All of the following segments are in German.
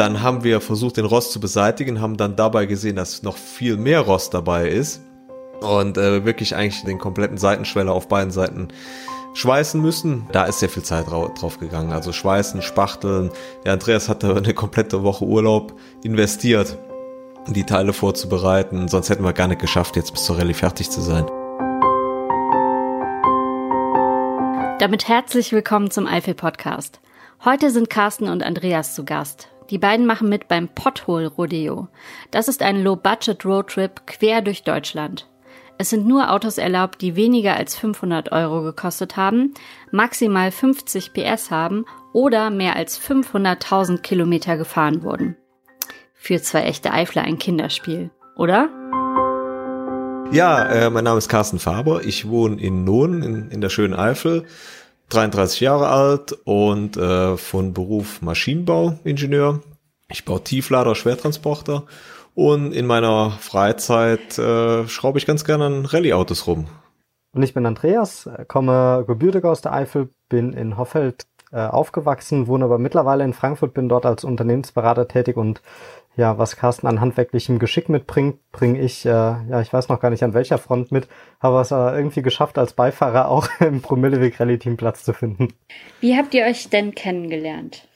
Dann haben wir versucht, den Rost zu beseitigen, haben dann dabei gesehen, dass noch viel mehr Rost dabei ist und äh, wirklich eigentlich den kompletten Seitenschweller auf beiden Seiten schweißen müssen. Da ist sehr viel Zeit drauf gegangen. Also schweißen, spachteln. Der Andreas hatte eine komplette Woche Urlaub investiert, die Teile vorzubereiten. Sonst hätten wir gar nicht geschafft, jetzt bis zur Rallye fertig zu sein. Damit herzlich willkommen zum Eifel Podcast. Heute sind Carsten und Andreas zu Gast. Die beiden machen mit beim Pothole Rodeo. Das ist ein Low-Budget Roadtrip quer durch Deutschland. Es sind nur Autos erlaubt, die weniger als 500 Euro gekostet haben, maximal 50 PS haben oder mehr als 500.000 Kilometer gefahren wurden. Für zwei echte Eifler ein Kinderspiel, oder? Ja, äh, mein Name ist Carsten Faber. Ich wohne in Nohn in, in der schönen Eifel. 33 Jahre alt und äh, von Beruf Maschinenbauingenieur. Ich baue Tieflader, Schwertransporter und in meiner Freizeit äh, schraube ich ganz gerne an Rallye-Autos rum. Und ich bin Andreas, komme gebürtig aus der Eifel, bin in Hoffeld äh, aufgewachsen, wohne aber mittlerweile in Frankfurt, bin dort als Unternehmensberater tätig und ja, was Carsten an handwerklichem Geschick mitbringt, bringe ich, äh, ja, ich weiß noch gar nicht an welcher Front mit, habe es äh, irgendwie geschafft, als Beifahrer auch im Promilleweg Rallye Team Platz zu finden. Wie habt ihr euch denn kennengelernt?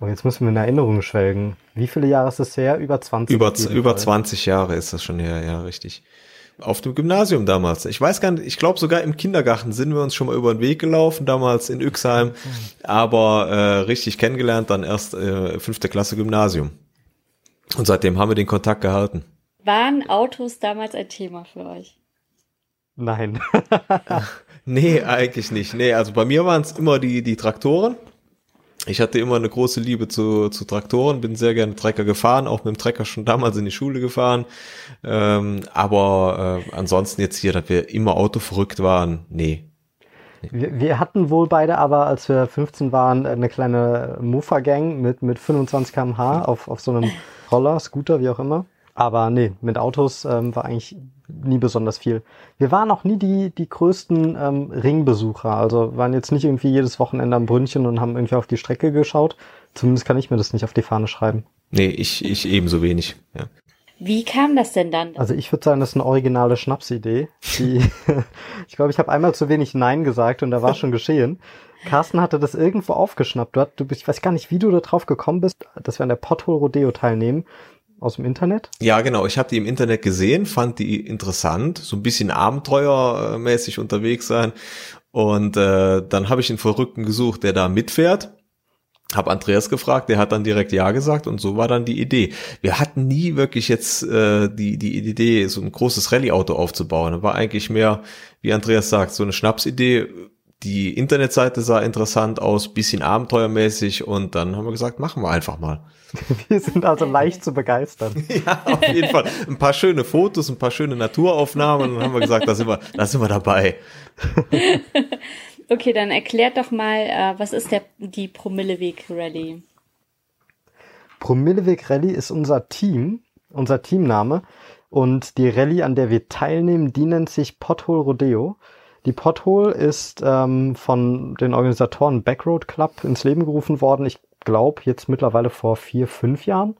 Oh, jetzt müssen wir in Erinnerung schwelgen. Wie viele Jahre ist das her? Über 20? Über, über 20 Jahre ist das schon her, ja, richtig. Auf dem Gymnasium damals. Ich weiß gar nicht, ich glaube sogar im Kindergarten sind wir uns schon mal über den Weg gelaufen, damals in Üxheim, aber äh, richtig kennengelernt dann erst äh, fünfte Klasse Gymnasium. Und seitdem haben wir den Kontakt gehalten. Waren Autos damals ein Thema für euch? Nein. nee, eigentlich nicht. Nee, also bei mir waren es immer die, die Traktoren. Ich hatte immer eine große Liebe zu, zu Traktoren, bin sehr gerne Trecker gefahren, auch mit dem Trecker schon damals in die Schule gefahren. Ähm, aber äh, ansonsten jetzt hier, dass wir immer Auto verrückt waren, nee. Wir, wir hatten wohl beide aber, als wir 15 waren, eine kleine Mofa-Gang mit, mit 25 km/h auf, auf so einem Roller, Scooter, wie auch immer. Aber nee, mit Autos ähm, war eigentlich nie besonders viel. Wir waren auch nie die, die größten ähm, Ringbesucher. Also waren jetzt nicht irgendwie jedes Wochenende am Brünnchen und haben irgendwie auf die Strecke geschaut. Zumindest kann ich mir das nicht auf die Fahne schreiben. Nee, ich, ich ebenso wenig, ja. Wie kam das denn dann? Also ich würde sagen, das ist eine originale Schnapsidee. Die, ich glaube, ich habe einmal zu wenig Nein gesagt und da war schon geschehen. Carsten hatte das irgendwo aufgeschnappt. Du, du, ich weiß gar nicht, wie du da drauf gekommen bist, dass wir an der Pothole Rodeo teilnehmen aus dem Internet? Ja, genau. Ich habe die im Internet gesehen, fand die interessant, so ein bisschen abenteuermäßig unterwegs sein. Und äh, dann habe ich einen Verrückten gesucht, der da mitfährt. Hab Andreas gefragt, der hat dann direkt ja gesagt und so war dann die Idee. Wir hatten nie wirklich jetzt äh, die die Idee, so ein großes Rallye-Auto aufzubauen. war eigentlich mehr, wie Andreas sagt, so eine Schnapsidee. Die Internetseite sah interessant aus, bisschen abenteuermäßig und dann haben wir gesagt, machen wir einfach mal. Wir sind also leicht zu begeistern. Ja, auf jeden Fall. Ein paar schöne Fotos, ein paar schöne Naturaufnahmen und dann haben wir gesagt, da sind wir, da sind wir dabei. Okay, dann erklärt doch mal, äh, was ist der, die Promilleweg Rally? Promilleweg Rally ist unser Team, unser Teamname. Und die Rallye, an der wir teilnehmen, die nennt sich Pothole Rodeo. Die Pothole ist ähm, von den Organisatoren Backroad Club ins Leben gerufen worden. Ich glaube jetzt mittlerweile vor vier, fünf Jahren.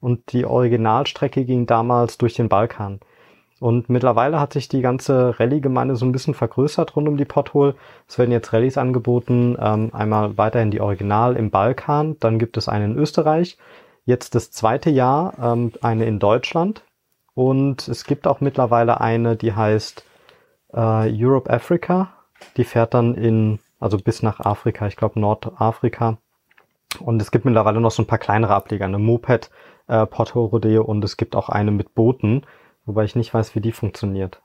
Und die Originalstrecke ging damals durch den Balkan. Und mittlerweile hat sich die ganze Rallye-Gemeinde so ein bisschen vergrößert rund um die Pothole. Es werden jetzt Rallyes angeboten, ähm, einmal weiterhin die Original im Balkan, dann gibt es eine in Österreich, jetzt das zweite Jahr ähm, eine in Deutschland und es gibt auch mittlerweile eine, die heißt äh, Europe Africa. Die fährt dann in, also bis nach Afrika, ich glaube Nordafrika. Und es gibt mittlerweile noch so ein paar kleinere Ableger, eine Moped, äh, Pothole Rodeo und es gibt auch eine mit Booten, wobei ich nicht weiß, wie die funktioniert.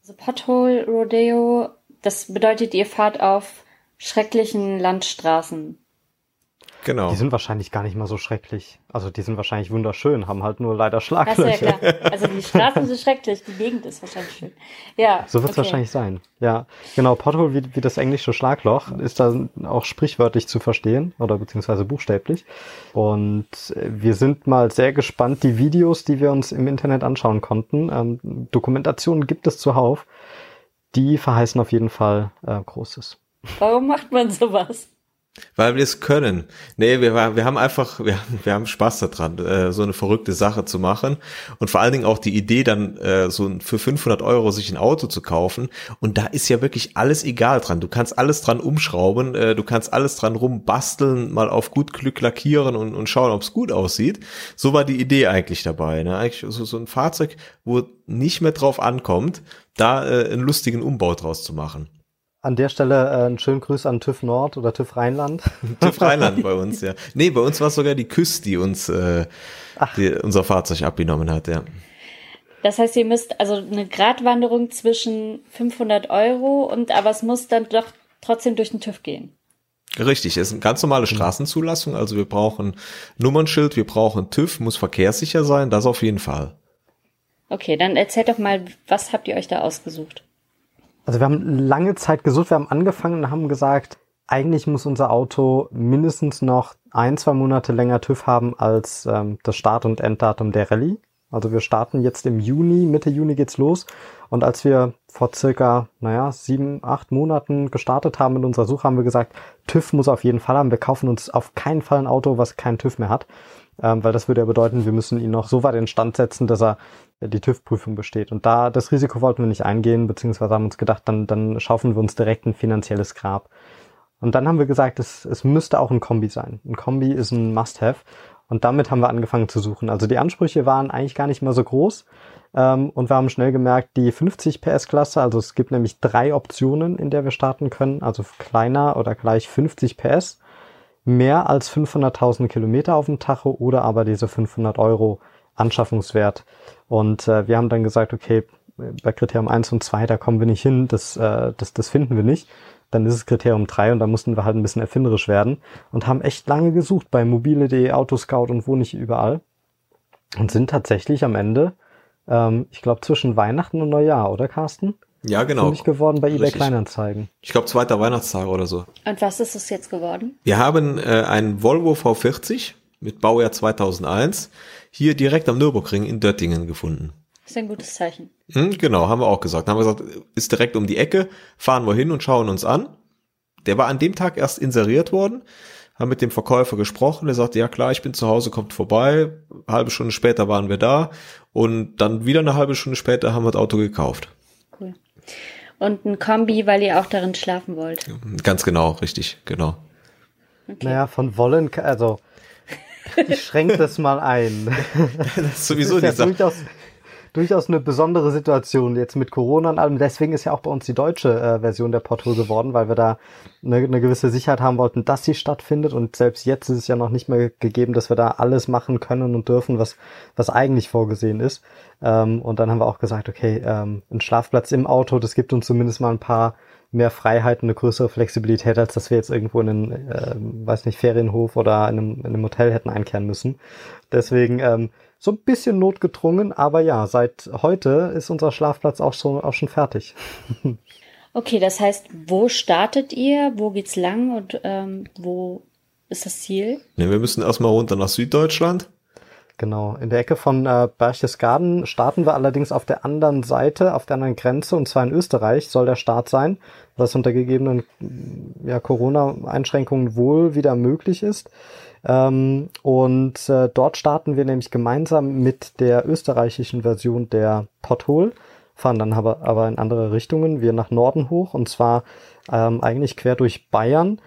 Also Pothole Rodeo, das bedeutet, ihr fahrt auf schrecklichen Landstraßen. Genau. Die sind wahrscheinlich gar nicht mal so schrecklich. Also die sind wahrscheinlich wunderschön, haben halt nur leider Schlaglöcher. Ja klar. Also die Straßen sind schrecklich, die Gegend ist wahrscheinlich schön. Ja. So wird es okay. wahrscheinlich sein. Ja, genau. Pothole wie, wie das englische Schlagloch ist da auch sprichwörtlich zu verstehen oder beziehungsweise buchstäblich. Und wir sind mal sehr gespannt. Die Videos, die wir uns im Internet anschauen konnten, ähm, Dokumentationen gibt es zuhauf. Die verheißen auf jeden Fall äh, Großes. Warum macht man sowas? Weil wir es können. Nee, wir, wir haben einfach, wir haben, wir haben Spaß daran, äh, so eine verrückte Sache zu machen. Und vor allen Dingen auch die Idee, dann äh, so für 500 Euro sich ein Auto zu kaufen. Und da ist ja wirklich alles egal dran. Du kannst alles dran umschrauben, äh, du kannst alles dran rumbasteln, mal auf gut Glück lackieren und, und schauen, ob es gut aussieht. So war die Idee eigentlich dabei. Ne? Eigentlich so, so ein Fahrzeug, wo nicht mehr drauf ankommt, da äh, einen lustigen Umbau draus zu machen. An der Stelle äh, einen schönen Grüß an TÜV Nord oder TÜV Rheinland. TÜV Rheinland bei uns, ja. Nee, bei uns war es sogar die Küste, die uns äh, die unser Fahrzeug abgenommen hat, ja. Das heißt, ihr müsst also eine Gratwanderung zwischen 500 Euro und aber es muss dann doch trotzdem durch den TÜV gehen. Richtig, es ist eine ganz normale Straßenzulassung, also wir brauchen Nummernschild, wir brauchen TÜV, muss verkehrssicher sein, das auf jeden Fall. Okay, dann erzählt doch mal, was habt ihr euch da ausgesucht? Also wir haben lange Zeit gesucht, wir haben angefangen und haben gesagt, eigentlich muss unser Auto mindestens noch ein, zwei Monate länger TÜV haben als ähm, das Start- und Enddatum der Rallye. Also wir starten jetzt im Juni, Mitte Juni geht's los. Und als wir vor circa, naja, sieben, acht Monaten gestartet haben mit unserer Suche, haben wir gesagt, TÜV muss auf jeden Fall haben. Wir kaufen uns auf keinen Fall ein Auto, was keinen TÜV mehr hat. Ähm, weil das würde ja bedeuten, wir müssen ihn noch so weit in Stand setzen, dass er die TÜV-Prüfung besteht. Und da das Risiko wollten wir nicht eingehen, beziehungsweise haben uns gedacht, dann, dann schaufeln wir uns direkt ein finanzielles Grab. Und dann haben wir gesagt, es, es müsste auch ein Kombi sein. Ein Kombi ist ein Must-Have. Und damit haben wir angefangen zu suchen. Also die Ansprüche waren eigentlich gar nicht mehr so groß. Ähm, und wir haben schnell gemerkt, die 50 PS-Klasse, also es gibt nämlich drei Optionen, in der wir starten können. Also kleiner oder gleich 50 PS, mehr als 500.000 Kilometer auf dem Tacho oder aber diese 500 Euro Anschaffungswert. Und äh, wir haben dann gesagt, okay, bei Kriterium 1 und 2, da kommen wir nicht hin, das, äh, das, das finden wir nicht. Dann ist es Kriterium 3 und da mussten wir halt ein bisschen erfinderisch werden und haben echt lange gesucht bei mobile.de, Autoscout und wo nicht überall. Und sind tatsächlich am Ende, ähm, ich glaube, zwischen Weihnachten und Neujahr, oder Carsten? Ja, genau. Fündig geworden bei eBay Kleinanzeigen. Ich glaube, zweiter Weihnachtstag oder so. Und was ist es jetzt geworden? Wir haben äh, einen Volvo V40 mit Baujahr 2001 hier direkt am Nürburgring in Döttingen gefunden. Das ist ein gutes Zeichen. Hm, genau, haben wir auch gesagt. Haben wir gesagt, ist direkt um die Ecke, fahren wir hin und schauen uns an. Der war an dem Tag erst inseriert worden, haben mit dem Verkäufer gesprochen. Der sagte, ja klar, ich bin zu Hause, kommt vorbei. Eine halbe Stunde später waren wir da und dann wieder eine halbe Stunde später haben wir das Auto gekauft. Cool. Und ein Kombi, weil ihr auch darin schlafen wollt. Ganz genau, richtig, genau. Okay. Naja, von wollen, also ich schränke das mal ein. das ist sowieso das ist ja durchaus, durchaus eine besondere Situation jetzt mit Corona und allem. Deswegen ist ja auch bei uns die deutsche äh, Version der Porthole geworden, weil wir da eine, eine gewisse Sicherheit haben wollten, dass sie stattfindet. Und selbst jetzt ist es ja noch nicht mehr gegeben, dass wir da alles machen können und dürfen, was, was eigentlich vorgesehen ist. Ähm, und dann haben wir auch gesagt, okay, ähm, ein Schlafplatz im Auto, das gibt uns zumindest mal ein paar mehr Freiheit, eine größere Flexibilität, als dass wir jetzt irgendwo in einen, äh, weiß nicht, Ferienhof oder in einem, in einem Hotel hätten einkehren müssen. Deswegen ähm, so ein bisschen notgedrungen, aber ja, seit heute ist unser Schlafplatz auch schon, auch schon fertig. okay, das heißt, wo startet ihr, wo geht's lang und ähm, wo ist das Ziel? Ne, wir müssen erstmal runter nach Süddeutschland. Genau, in der Ecke von äh, Berchtesgaden starten wir allerdings auf der anderen Seite, auf der anderen Grenze, und zwar in Österreich soll der Start sein, was unter gegebenen ja, Corona-Einschränkungen wohl wieder möglich ist. Ähm, und äh, dort starten wir nämlich gemeinsam mit der österreichischen Version der Pothole, fahren dann aber, aber in andere Richtungen, wir nach Norden hoch, und zwar ähm, eigentlich quer durch Bayern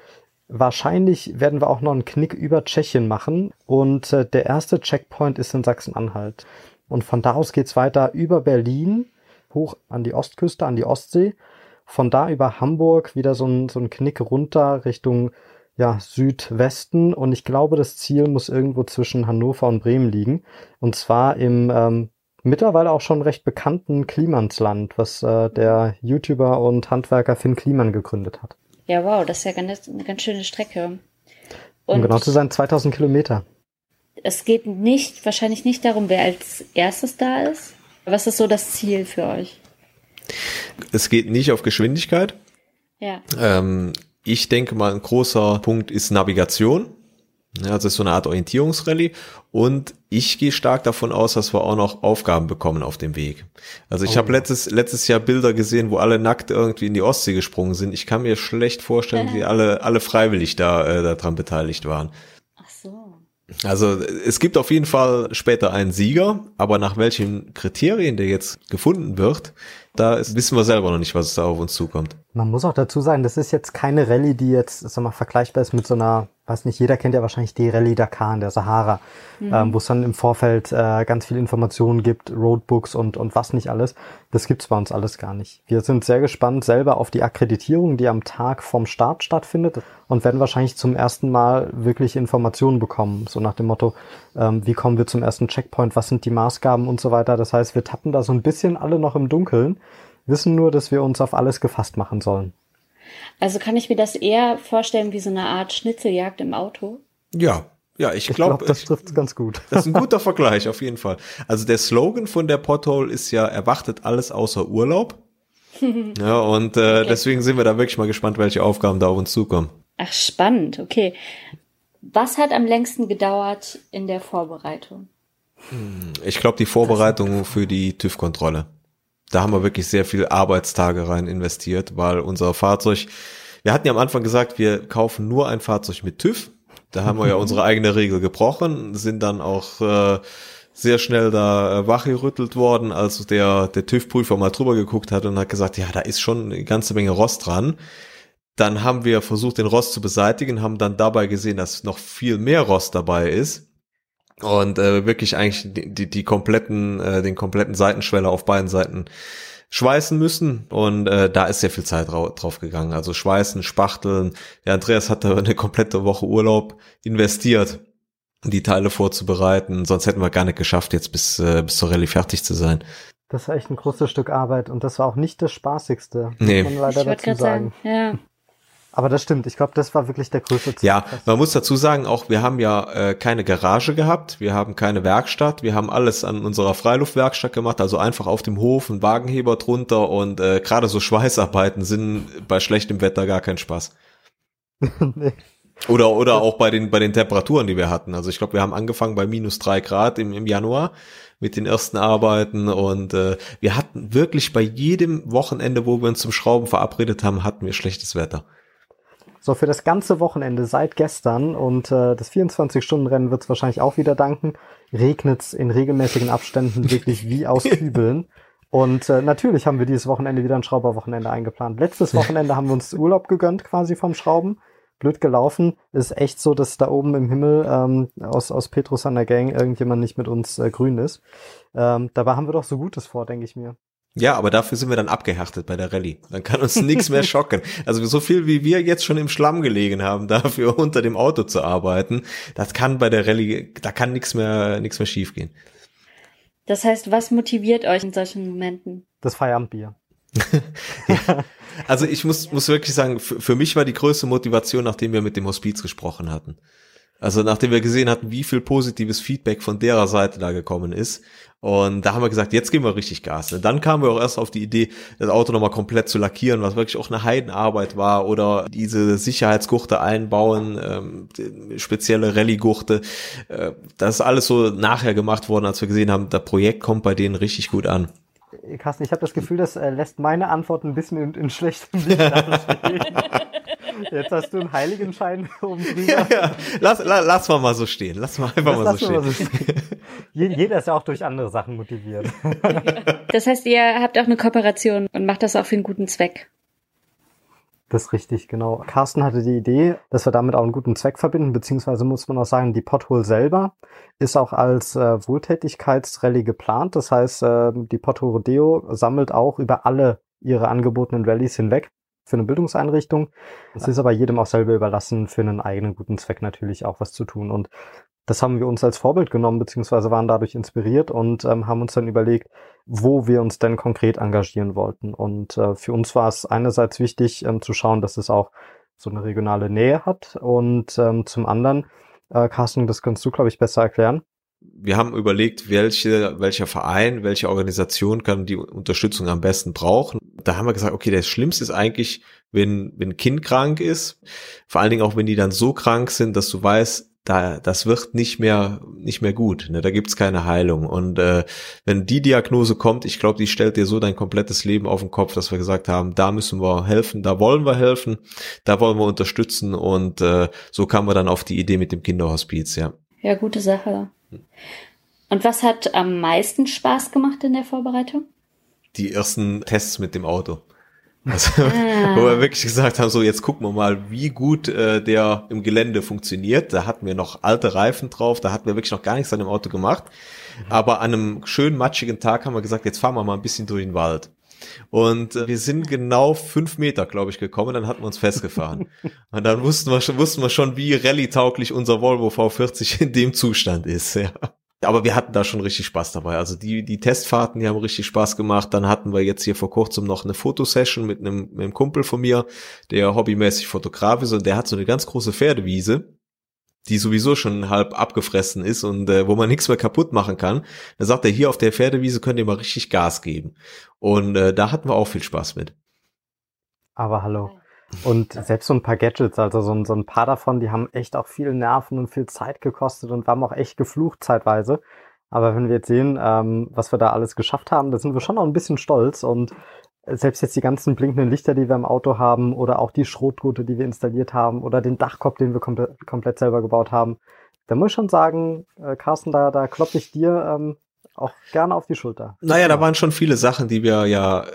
Wahrscheinlich werden wir auch noch einen Knick über Tschechien machen und äh, der erste Checkpoint ist in Sachsen-Anhalt. Und von da aus geht's weiter über Berlin hoch an die Ostküste, an die Ostsee. Von da über Hamburg wieder so ein, so ein Knick runter Richtung ja, Südwesten und ich glaube, das Ziel muss irgendwo zwischen Hannover und Bremen liegen. Und zwar im ähm, mittlerweile auch schon recht bekannten Klimansland, was äh, der YouTuber und Handwerker Finn Kliman gegründet hat. Ja, wow, das ist ja ganz, eine ganz schöne Strecke. Und um genau zu sein, 2000 Kilometer. Es geht nicht, wahrscheinlich nicht darum, wer als erstes da ist. Was ist so das Ziel für euch? Es geht nicht auf Geschwindigkeit. Ja. Ähm, ich denke mal, ein großer Punkt ist Navigation. Ja, also es ist so eine Art Orientierungsrallye und ich gehe stark davon aus, dass wir auch noch Aufgaben bekommen auf dem Weg. Also ich oh, habe letztes, letztes Jahr Bilder gesehen, wo alle nackt irgendwie in die Ostsee gesprungen sind. Ich kann mir schlecht vorstellen, wie alle, alle freiwillig da äh, daran beteiligt waren. Ach so. Also es gibt auf jeden Fall später einen Sieger, aber nach welchen Kriterien der jetzt gefunden wird, da ist, wissen wir selber noch nicht, was da auf uns zukommt. Man muss auch dazu sagen, das ist jetzt keine Rallye, die jetzt, sag mal, vergleichbar ist mit so einer, weiß nicht, jeder kennt ja wahrscheinlich die Rallye Dakar in der Sahara, mhm. ähm, wo es dann im Vorfeld äh, ganz viel Informationen gibt, Roadbooks und, und was nicht alles. Das gibt's bei uns alles gar nicht. Wir sind sehr gespannt selber auf die Akkreditierung, die am Tag vom Start stattfindet und werden wahrscheinlich zum ersten Mal wirklich Informationen bekommen, so nach dem Motto, ähm, wie kommen wir zum ersten Checkpoint, was sind die Maßgaben und so weiter. Das heißt, wir tappen da so ein bisschen alle noch im Dunkeln wissen nur, dass wir uns auf alles gefasst machen sollen. Also kann ich mir das eher vorstellen wie so eine Art Schnitzeljagd im Auto? Ja, ja, ich glaube, glaub, das trifft ganz gut. Das ist ein guter Vergleich, auf jeden Fall. Also der Slogan von der Pothole ist ja, erwartet alles außer Urlaub. ja, und äh, okay. deswegen sind wir da wirklich mal gespannt, welche Aufgaben da auf uns zukommen. Ach, spannend, okay. Was hat am längsten gedauert in der Vorbereitung? Hm, ich glaube, die Vorbereitung für die TÜV-Kontrolle da haben wir wirklich sehr viel Arbeitstage rein investiert, weil unser Fahrzeug, wir hatten ja am Anfang gesagt, wir kaufen nur ein Fahrzeug mit TÜV. Da haben wir ja unsere eigene Regel gebrochen, sind dann auch äh, sehr schnell da äh, wachgerüttelt worden, als der, der TÜV-Prüfer mal drüber geguckt hat und hat gesagt, ja, da ist schon eine ganze Menge Rost dran. Dann haben wir versucht, den Rost zu beseitigen, haben dann dabei gesehen, dass noch viel mehr Rost dabei ist und äh, wirklich eigentlich die, die, die kompletten, äh, den kompletten Seitenschweller auf beiden Seiten schweißen müssen und äh, da ist sehr viel Zeit drauf gegangen. Also schweißen, spachteln. Der Andreas hatte eine komplette Woche Urlaub investiert, die Teile vorzubereiten. Sonst hätten wir gar nicht geschafft, jetzt bis, äh, bis zur Rallye fertig zu sein. Das war echt ein großes Stück Arbeit und das war auch nicht das Spaßigste. Nee. Muss man leider ich dazu sagen. sagen. Ja. Aber das stimmt. Ich glaube, das war wirklich der größte Ziel. Ja, man muss dazu sagen, auch wir haben ja äh, keine Garage gehabt, wir haben keine Werkstatt, wir haben alles an unserer Freiluftwerkstatt gemacht, also einfach auf dem Hof, ein Wagenheber drunter und äh, gerade so Schweißarbeiten sind bei schlechtem Wetter gar kein Spaß. nee. Oder oder auch bei den bei den Temperaturen, die wir hatten. Also ich glaube, wir haben angefangen bei minus drei Grad im, im Januar mit den ersten Arbeiten und äh, wir hatten wirklich bei jedem Wochenende, wo wir uns zum Schrauben verabredet haben, hatten wir schlechtes Wetter. So, für das ganze Wochenende seit gestern und äh, das 24-Stunden-Rennen wird es wahrscheinlich auch wieder danken, regnet es in regelmäßigen Abständen wirklich wie aus Kübeln. Und äh, natürlich haben wir dieses Wochenende wieder ein Schrauberwochenende eingeplant. Letztes Wochenende haben wir uns Urlaub gegönnt quasi vom Schrauben. Blöd gelaufen. Ist echt so, dass da oben im Himmel ähm, aus, aus Petrus an der Gang irgendjemand nicht mit uns äh, grün ist. Ähm, dabei haben wir doch so Gutes vor, denke ich mir. Ja, aber dafür sind wir dann abgehärtet bei der Rallye. Dann kann uns nichts mehr schocken. Also so viel wie wir jetzt schon im Schlamm gelegen haben, dafür unter dem Auto zu arbeiten, das kann bei der Rallye, da kann nichts mehr, nichts mehr schiefgehen. Das heißt, was motiviert euch in solchen Momenten? Das Feierabendbier. ja. Also ich muss, muss wirklich sagen, für, für mich war die größte Motivation, nachdem wir mit dem Hospiz gesprochen hatten. Also nachdem wir gesehen hatten, wie viel positives Feedback von derer Seite da gekommen ist. Und da haben wir gesagt, jetzt geben wir richtig Gas. Und dann kamen wir auch erst auf die Idee, das Auto nochmal komplett zu lackieren, was wirklich auch eine Heidenarbeit war. Oder diese Sicherheitsgurte einbauen, ähm, spezielle Rallye-Gurte. Äh, das ist alles so nachher gemacht worden, als wir gesehen haben, das Projekt kommt bei denen richtig gut an. Carsten, ich habe das Gefühl, das äh, lässt meine Antwort ein bisschen in, in schlechtem Licht Jetzt hast du einen Heiligenschein oben drüber. Ja, ja. Lass, la, lass mal mal so stehen. Lass mal einfach mal so stehen. Mal so stehen. Jeder ist ja auch durch andere Sachen motiviert. Das heißt, ihr habt auch eine Kooperation und macht das auch für einen guten Zweck. Das ist richtig, genau. Carsten hatte die Idee, dass wir damit auch einen guten Zweck verbinden, beziehungsweise muss man auch sagen, die Pothole selber ist auch als äh, Wohltätigkeitsrallye geplant. Das heißt, äh, die Pothole Rodeo sammelt auch über alle ihre angebotenen Rallyes hinweg für eine Bildungseinrichtung. Es ist aber jedem auch selber überlassen, für einen eigenen guten Zweck natürlich auch was zu tun. Und das haben wir uns als Vorbild genommen, beziehungsweise waren dadurch inspiriert und ähm, haben uns dann überlegt, wo wir uns denn konkret engagieren wollten. Und äh, für uns war es einerseits wichtig ähm, zu schauen, dass es auch so eine regionale Nähe hat und ähm, zum anderen, äh, Carsten, das kannst du, glaube ich, besser erklären. Wir haben überlegt, welche, welcher Verein, welche Organisation kann die Unterstützung am besten brauchen. Da haben wir gesagt, okay, das Schlimmste ist eigentlich, wenn, wenn ein Kind krank ist. Vor allen Dingen auch, wenn die dann so krank sind, dass du weißt, da, das wird nicht mehr, nicht mehr gut. Ne? Da gibt's keine Heilung. Und äh, wenn die Diagnose kommt, ich glaube, die stellt dir so dein komplettes Leben auf den Kopf, dass wir gesagt haben, da müssen wir helfen, da wollen wir helfen, da wollen wir unterstützen und äh, so kam man dann auf die Idee mit dem Kinderhospiz, ja. Ja, gute Sache. Und was hat am meisten Spaß gemacht in der Vorbereitung? Die ersten Tests mit dem Auto. Also, wo wir wirklich gesagt haben, so jetzt gucken wir mal, wie gut äh, der im Gelände funktioniert. Da hatten wir noch alte Reifen drauf, da hatten wir wirklich noch gar nichts an dem Auto gemacht. Aber an einem schönen matschigen Tag haben wir gesagt, jetzt fahren wir mal ein bisschen durch den Wald. Und äh, wir sind genau fünf Meter, glaube ich, gekommen, dann hatten wir uns festgefahren. Und dann wussten wir schon, wussten wir schon, wie rallye-tauglich unser Volvo V40 in dem Zustand ist. Ja. Aber wir hatten da schon richtig Spaß dabei. Also die, die Testfahrten, die haben richtig Spaß gemacht. Dann hatten wir jetzt hier vor kurzem noch eine Fotosession mit einem, mit einem Kumpel von mir, der hobbymäßig Fotograf ist und der hat so eine ganz große Pferdewiese die sowieso schon halb abgefressen ist und äh, wo man nichts mehr kaputt machen kann. Da sagt er, hier auf der Pferdewiese könnt ihr mal richtig Gas geben. Und äh, da hatten wir auch viel Spaß mit. Aber hallo. Und selbst so ein paar Gadgets, also so ein, so ein paar davon, die haben echt auch viel Nerven und viel Zeit gekostet und waren auch echt geflucht zeitweise. Aber wenn wir jetzt sehen, ähm, was wir da alles geschafft haben, da sind wir schon noch ein bisschen stolz. Und selbst jetzt die ganzen blinkenden Lichter, die wir im Auto haben, oder auch die Schrotgurte, die wir installiert haben, oder den Dachkopf, den wir komple komplett selber gebaut haben, da muss ich schon sagen, äh, Carsten, da, da kloppe ich dir ähm, auch gerne auf die Schulter. Naja, da waren schon viele Sachen, die wir ja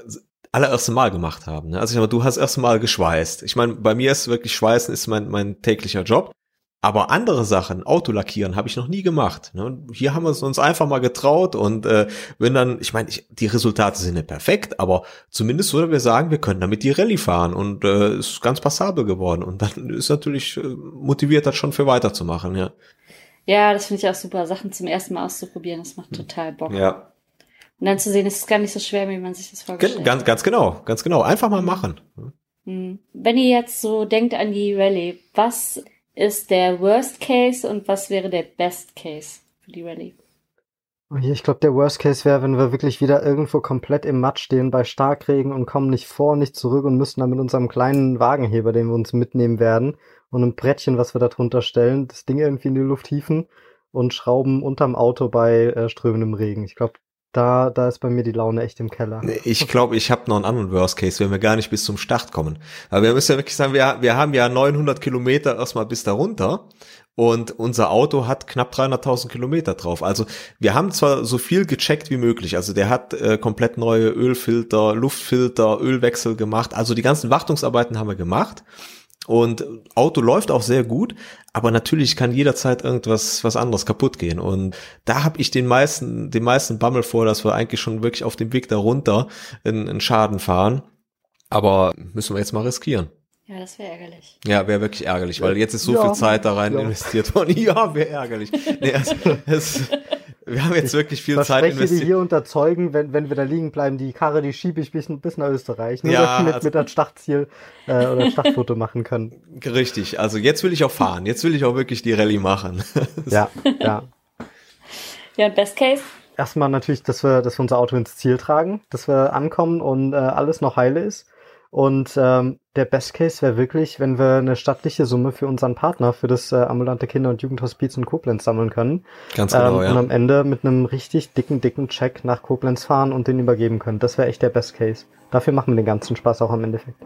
allererste Mal gemacht haben. Ne? Also ich meine, du hast erst mal geschweißt. Ich meine, bei mir ist wirklich Schweißen ist mein, mein täglicher Job. Aber andere Sachen, Autolackieren, habe ich noch nie gemacht. Ne? Hier haben wir es uns einfach mal getraut und äh, wenn dann, ich meine, die Resultate sind nicht perfekt, aber zumindest würden wir sagen, wir können damit die Rallye fahren und äh, ist ganz passabel geworden. Und dann ist natürlich äh, motiviert, das schon für weiterzumachen, ja. Ja, das finde ich auch super, Sachen zum ersten Mal auszuprobieren. Das macht total Bock. Ja, und dann zu sehen, es ist gar nicht so schwer, wie man sich das vorgestellt ganz, ganz genau, ganz genau. Einfach mal machen. Hm. Wenn ihr jetzt so denkt an die Rallye, was ist der Worst Case und was wäre der Best Case für die Rallye? Oh ich glaube, der Worst Case wäre, wenn wir wirklich wieder irgendwo komplett im Matsch stehen bei Starkregen und kommen nicht vor, nicht zurück und müssen dann mit unserem kleinen Wagenheber, den wir uns mitnehmen werden, und einem Brettchen, was wir da drunter stellen, das Ding irgendwie in die Luft hieven und schrauben unterm Auto bei äh, strömendem Regen. Ich glaube, da, da ist bei mir die Laune echt im Keller. Ich glaube, ich habe noch einen anderen Worst Case, wenn wir gar nicht bis zum Start kommen. Aber wir müssen ja wirklich sagen, wir, wir haben ja 900 Kilometer erstmal bis darunter und unser Auto hat knapp 300.000 Kilometer drauf. Also wir haben zwar so viel gecheckt wie möglich. Also der hat äh, komplett neue Ölfilter, Luftfilter, Ölwechsel gemacht. Also die ganzen Wartungsarbeiten haben wir gemacht. Und Auto läuft auch sehr gut, aber natürlich kann jederzeit irgendwas was anderes kaputt gehen. Und da habe ich den meisten, den meisten Bammel vor, dass wir eigentlich schon wirklich auf dem Weg darunter in, in Schaden fahren. Aber müssen wir jetzt mal riskieren. Ja, das wäre ärgerlich. Ja, wäre wirklich ärgerlich, weil jetzt ist so ja, viel Zeit da rein ja. investiert worden. Ja, wäre ärgerlich. Nee, es, es, wir haben jetzt wirklich viel Zeit investiert. Ich hier unterzeugen, wenn, wenn wir da liegen bleiben, die Karre, die schiebe ich bis, bis nach Österreich. Nur, ja, dass wir mit, also, mit einem Startziel äh, oder Startfoto machen können. Richtig, also jetzt will ich auch fahren. Jetzt will ich auch wirklich die Rallye machen. ja, ja. Ja, Best Case? Erstmal natürlich, dass wir, dass wir unser Auto ins Ziel tragen, dass wir ankommen und äh, alles noch heile ist. Und ähm, der Best Case wäre wirklich, wenn wir eine stattliche Summe für unseren Partner, für das äh, ambulante Kinder- und Jugendhospiz in Koblenz sammeln können. Ganz genau, ähm, ja. Und am Ende mit einem richtig dicken, dicken Check nach Koblenz fahren und den übergeben können. Das wäre echt der Best Case. Dafür machen wir den ganzen Spaß auch am Endeffekt.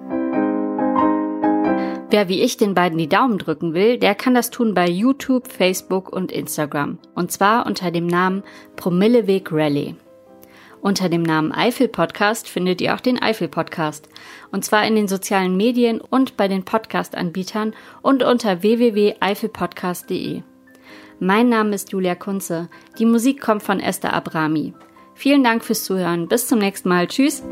Wer wie ich den beiden die Daumen drücken will, der kann das tun bei YouTube, Facebook und Instagram. Und zwar unter dem Namen Promilleweg Rally. Unter dem Namen Eifel Podcast findet ihr auch den Eifel Podcast. Und zwar in den sozialen Medien und bei den Podcast-Anbietern und unter www.eifelpodcast.de. Mein Name ist Julia Kunze. Die Musik kommt von Esther Abrami. Vielen Dank fürs Zuhören. Bis zum nächsten Mal. Tschüss.